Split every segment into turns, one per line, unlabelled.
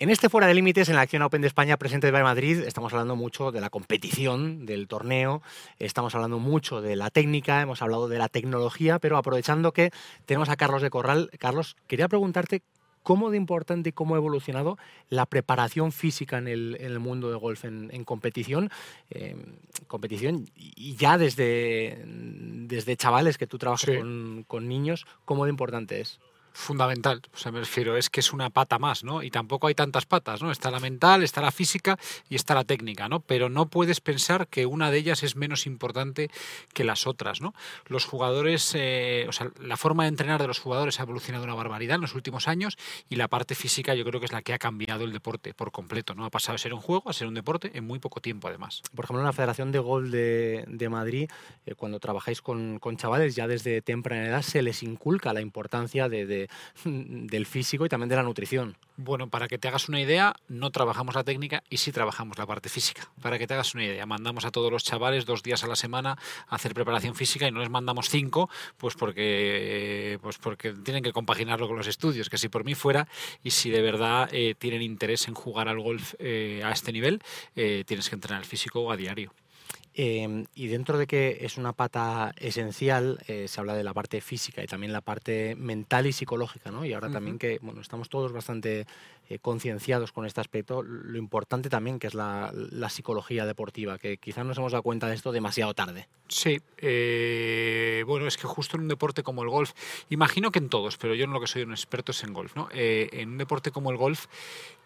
En este Fuera de Límites, en la Acción Open de España presente de Madrid, estamos hablando mucho de la competición, del torneo, estamos hablando mucho de la técnica, hemos hablado de la tecnología, pero aprovechando que tenemos a Carlos de Corral, Carlos, quería preguntarte cómo de importante y cómo ha evolucionado la preparación física en el, mundo de golf en, competición, eh, competición y ya desde, desde chavales que tú trabajas con, con niños, cómo de importante es
fundamental. O me refiero, es que es una pata más, ¿no? Y tampoco hay tantas patas, ¿no? Está la mental, está la física y está la técnica, ¿no? Pero no puedes pensar que una de ellas es menos importante que las otras, ¿no? Los jugadores, eh, o sea, la forma de entrenar de los jugadores ha evolucionado una barbaridad en los últimos años y la parte física yo creo que es la que ha cambiado el deporte por completo, ¿no? Ha pasado de ser un juego a ser un deporte en muy poco tiempo, además.
Por ejemplo, en la Federación de Golf de, Madrid, eh, cuando trabajáis con, chavales ya desde temprana edad, se les inculca la importancia de del físico y también de la nutrición.
Bueno, para que te hagas una idea, no trabajamos la técnica y sí trabajamos la parte física. Para que te hagas una idea, mandamos a todos los chavales dos días a la semana a hacer preparación física y no les mandamos cinco, pues porque, pues porque tienen que compaginarlo con los estudios, que si por mí fuera y si de verdad eh, tienen interés en jugar al golf eh, a este nivel, eh, tienes que entrenar el físico a diario.
Em, y dentro de que es una pata esencial, eh, se habla de la parte física y también la parte mental y psicológica, ¿no? Y ahora también que, bueno, estamos todos bastante eh, concienciados con este aspecto, lo importante también que es la, psicología deportiva, que quizás nos hemos dado cuenta de esto demasiado tarde.
Sí, eh, bueno, es que justo en un deporte como el golf, imagino que en todos, pero yo en lo que soy un experto es en golf, ¿no? En un deporte como el golf,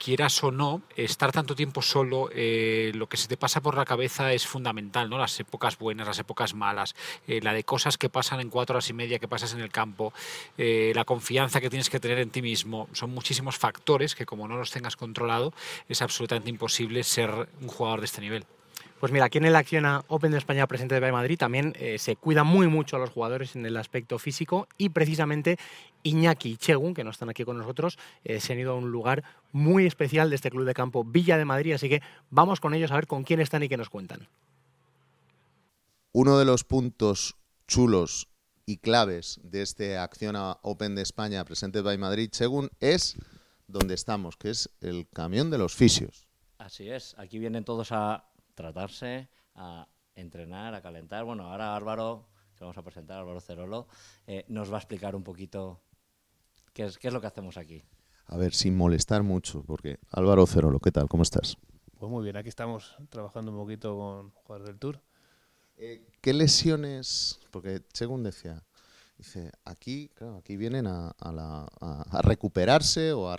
quieras o no, estar tanto tiempo solo, lo que se te pasa por la cabeza es fundamental, ¿no? Las épocas buenas, las épocas malas, la de cosas que pasan en cuatro horas y media que pasas en el campo, la confianza que tienes que tener en ti mismo, son muchísimos factores que como no los tengas controlado, es absolutamente imposible ser un jugador de este nivel.
Pues mira, aquí en el Acciona Open de España presente de Madrid también eh, se cuida muy mucho a los jugadores en el aspecto físico y precisamente Iñaki y Chegun, que no están aquí con nosotros, eh, se han ido a un lugar muy especial de este club de campo Villa de Madrid, así que vamos con ellos a ver con quién están y qué nos cuentan.
Uno de los puntos chulos y claves de este Acciona Open de España presente by Madrid, Chegun, es donde estamos, que es el camión de los fisios.
Así es, aquí vienen todos a tratarse, a entrenar, a calentar. Bueno, ahora Álvaro, que vamos a presentar, Álvaro Cerolo, eh, nos va a explicar un poquito qué es, qué es lo que hacemos aquí.
A ver, sin molestar mucho, porque Álvaro Cerolo, ¿qué tal? ¿Cómo estás?
Pues muy bien, aquí estamos trabajando un poquito con jugadores del Tour.
Eh, ¿Qué lesiones? Porque según decía, Dice, aquí, claro, aquí vienen a, recuperarse o a,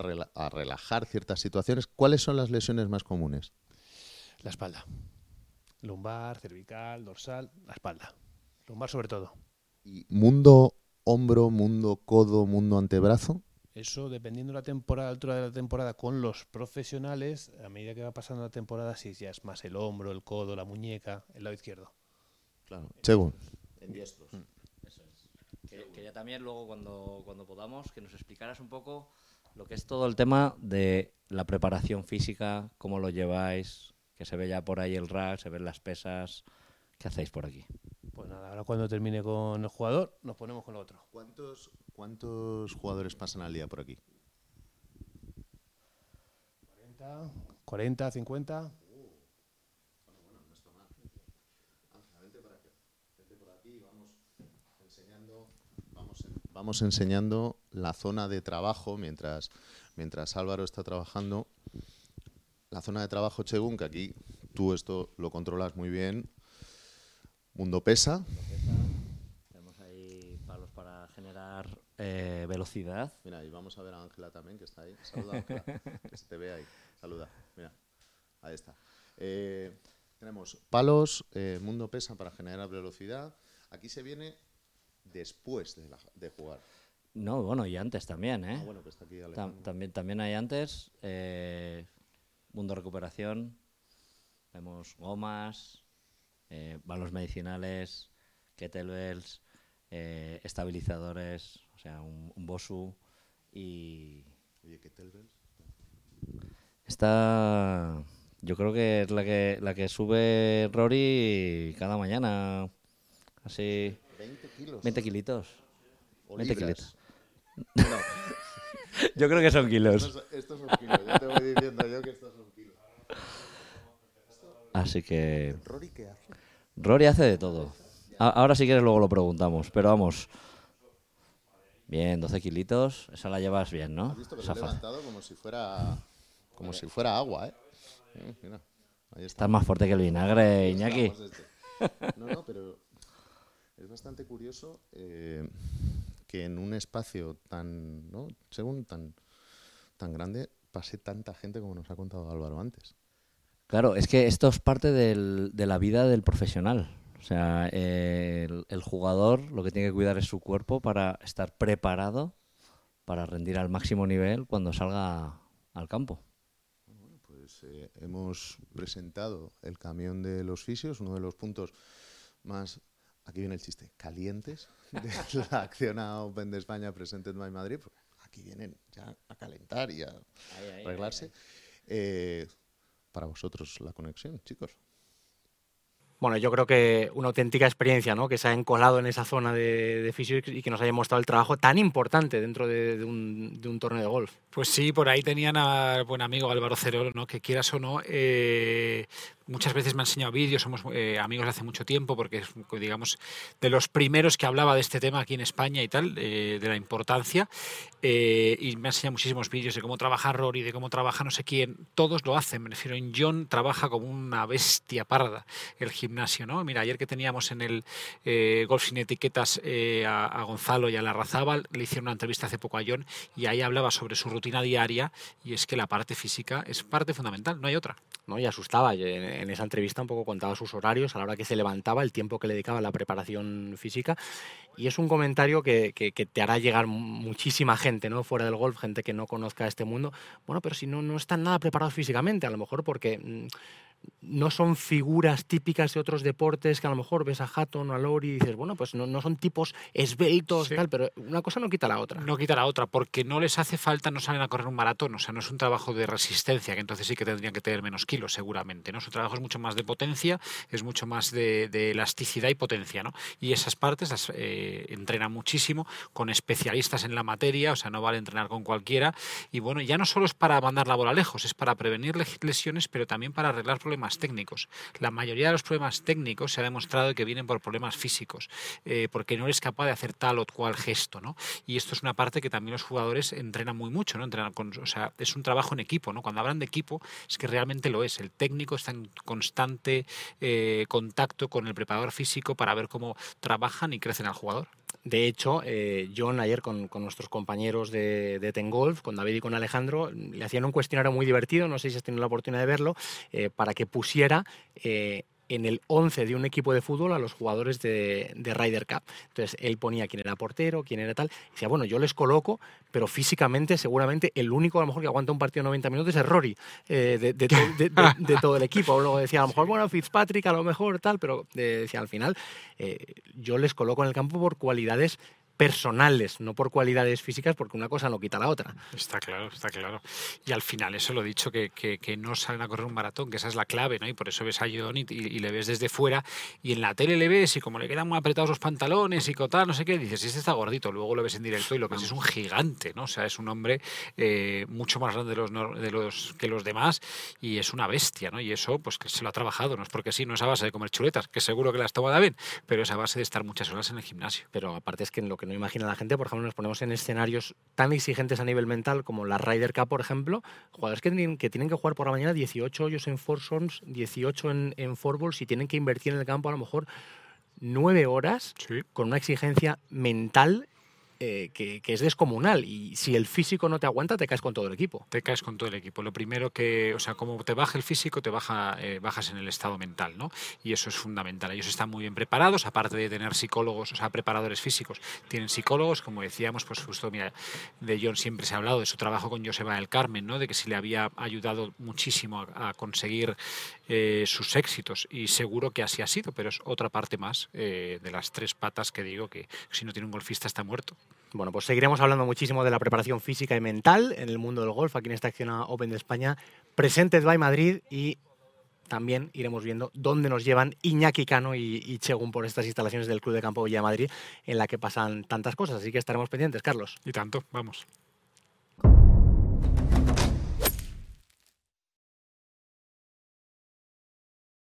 relajar ciertas situaciones. ¿Cuáles son las lesiones más comunes?
La espalda. Lumbar, cervical, dorsal, la espalda. Lumbar sobre todo.
¿Y mundo hombro, mundo codo, mundo antebrazo?
Eso, dependiendo de la temporada, altura de la temporada, con los profesionales, a medida que va pasando la temporada, sí, ya es más el hombro, el codo, la muñeca, el lado izquierdo.
Claro. Según.
En diestros. Mm. Que, ya también luego cuando, cuando podamos que nos explicaras un poco lo que es todo el tema de la preparación física, cómo lo lleváis, que se ve ya por ahí el rack, se ven las pesas. ¿Qué hacéis por aquí?
Pues nada, ahora cuando termine con el jugador, nos ponemos con el otro.
¿Cuántos, cuántos jugadores pasan al día por aquí?
40, 40 50.
vamos enseñando la zona de trabajo mientras, mientras Álvaro está trabajando. La zona de trabajo Chegun, que aquí tú esto lo controlas muy bien. Mundo pesa.
Tenemos ahí palos para generar eh, velocidad.
Mira, y vamos a ver a Ángela también, que está ahí. Saluda, Ángela, que se te ve ahí. Saluda. Mira, ahí está. Eh, tenemos palos, eh, mundo pesa para generar velocidad. Aquí se viene después de, jugar.
No, bueno, y antes también, ¿eh? Ah, también, también hay antes. Eh, mundo recuperación. Vemos gomas, eh, balos medicinales, kettlebells, eh, estabilizadores, o sea, un, Bosu y...
Oye, kettlebells.
Esta, yo creo que es la que, la que sube Rory cada mañana. Así.
20 kilos.
20 kilitos.
20 kilitos.
Yo creo que son kilos.
Estos, son kilos, ya te voy diciendo yo que estos.
Así que...
¿Rory qué hace?
Rory hace de todo. Ahora si quieres luego lo preguntamos, pero vamos. Bien, 12 kilitos, esa la llevas bien, ¿no?
Has visto que lo he levantado como si fuera como si fuera agua, ¿eh? eh mira,
ahí está. Estás más fuerte que el vinagre, Iñaki.
No, no, pero es bastante curioso eh, que en un espacio tan, ¿no? según tan, tan grande, pase tanta gente como nos ha contado Álvaro antes.
Claro, es que esto es parte del, de la vida del profesional. O sea, el, el, jugador lo que tiene que cuidar es su cuerpo para estar preparado para rendir al máximo nivel cuando salga al campo.
Bueno, pues eh, hemos presentado el camión de los fisios, uno de los puntos más, aquí viene el chiste, calientes de la acción a Open de España Presented by Madrid. Aquí vienen ya a calentar y a arreglarse. Eh, para vosotros la conexión, chicos
bueno, yo creo que una auténtica experiencia, ¿no? Que se hayan colado en esa zona de, de y que nos hayan mostrado el trabajo tan importante dentro de, un, de, un, torneo de golf.
Pues sí, por ahí tenían al buen amigo Álvaro Cerolo, ¿no? Que quieras o no, eh, muchas veces me ha enseñado vídeos, somos eh, amigos de hace mucho tiempo, porque es, digamos, de los primeros que hablaba de este tema aquí en España y tal, eh, de la importancia. Eh, y me ha enseñado muchísimos vídeos de cómo trabaja Rory, de cómo trabaja no sé quién. Todos lo hacen, me refiero. En John trabaja como una bestia parda el gimnasio, ¿no? Mira, ayer que teníamos en el Golf Sin Etiquetas a, Gonzalo y a la Razábal, le hicieron una entrevista hace poco a John y ahí hablaba sobre su rutina diaria y es que la parte física es parte fundamental, no hay otra.
¿no? Y asustaba en esa entrevista un poco contaba sus horarios, a la hora que se levantaba, el tiempo que le dedicaba a la preparación física. Y es un comentario que, te hará llegar muchísima gente ¿no? fuera del golf, gente que no conozca este mundo. Bueno, pero si no, no están nada preparados físicamente, a lo mejor porque mm, no son figuras típicas de otros deportes que a lo mejor ves a Hatton o a Lori y dices, bueno, pues no, no son tipos esbeltos tal, pero una cosa no quita la otra.
No quita la otra, porque no les hace falta, no salen a correr un maratón, o sea, no es un trabajo de resistencia, que entonces sí que tendrían que tener menos kilos, seguramente, ¿no? Su trabajo es mucho más de potencia, es mucho más de, elasticidad y potencia, ¿no? Y esas partes las eh, entrenan muchísimo con especialistas en la materia, o sea, no vale entrenar con cualquiera, y bueno, ya no solo es para mandar la bola lejos, es para prevenir lesiones, pero también para arreglar problemas problemas técnicos. La mayoría de los problemas técnicos se ha demostrado que vienen por problemas físicos, eh, porque no eres capaz de hacer tal o cual gesto, ¿no? Y esto es una parte que también los jugadores entrenan muy mucho, ¿no? Entrenan con, o sea, es un trabajo en equipo, ¿no? Cuando hablan de equipo es que realmente lo es. El técnico está en constante eh, contacto con el preparador físico para ver cómo trabajan y crecen al jugador.
De hecho, eh, John ayer con, nuestros compañeros de, de Ten Golf, con David y con Alejandro, le hacían un cuestionario muy divertido, no sé si has tenido la oportunidad de verlo, eh, para que pusiera eh, en el 11 de un equipo de fútbol a los jugadores de, de, Ryder Cup. Entonces él ponía quién era portero, quién era tal. Y decía, bueno, yo les coloco, pero físicamente seguramente el único a lo mejor que aguanta un partido de 90 minutos es Rory eh, de, de, todo el equipo. Luego decía, a lo mejor, bueno, Fitzpatrick a lo mejor tal, pero decía, al final eh, yo les coloco en el campo por cualidades personales, no por cualidades físicas, porque una cosa no quita la otra.
Está claro, está claro. Y al final, eso lo he dicho, que, que, no salen a correr un maratón, que esa es la clave, ¿no? Y por eso ves a John y, le ves desde fuera, y en la tele le ves, y como le quedan muy apretados los pantalones y tal, no sé qué, dices, este está gordito, luego lo ves en directo y lo que es es un gigante, ¿no? O sea, es un hombre eh, mucho más grande de los, de los, que los demás, y es una bestia, ¿no? Y eso, pues que se lo ha trabajado, no es porque sí, no es a base de comer chuletas, que seguro que las toma bien, pero es a base de estar muchas horas en el gimnasio.
Pero aparte es que en lo que no imagina la gente, por ejemplo, nos ponemos en escenarios tan exigentes a nivel mental como la Ryder Cup, por ejemplo, jugadores que tienen que, tienen que jugar por la mañana 18 hoyos en Sons, 18 en, en Balls y tienen que invertir en el campo a lo mejor nueve horas con una exigencia mental eh, que, es descomunal. Y si el físico no te aguanta, te caes con todo el equipo.
Te caes con todo el equipo. Lo primero que, o sea, como te baja el físico, te baja, eh, bajas en el estado mental, ¿no? Y eso es fundamental. Ellos están muy bien preparados, aparte de tener psicólogos, o sea, preparadores físicos, tienen psicólogos, como decíamos, pues justo, mira, de John siempre se ha hablado de su trabajo con Joseba del Carmen, ¿no? De que se le había ayudado muchísimo a, conseguir eh, sus éxitos. Y seguro que así ha sido, pero es otra parte más de las tres patas que digo que si no tiene un golfista está muerto.
Bueno, pues seguiremos hablando muchísimo de la preparación física y mental en el mundo del golf aquí en esta acción Open de España, Presented by Madrid y también iremos viendo dónde nos llevan Iñaki Cano y, y Chegun por estas instalaciones del Club de Campo Villa Madrid en la que pasan tantas cosas. Así que estaremos pendientes, Carlos.
Y tanto, vamos.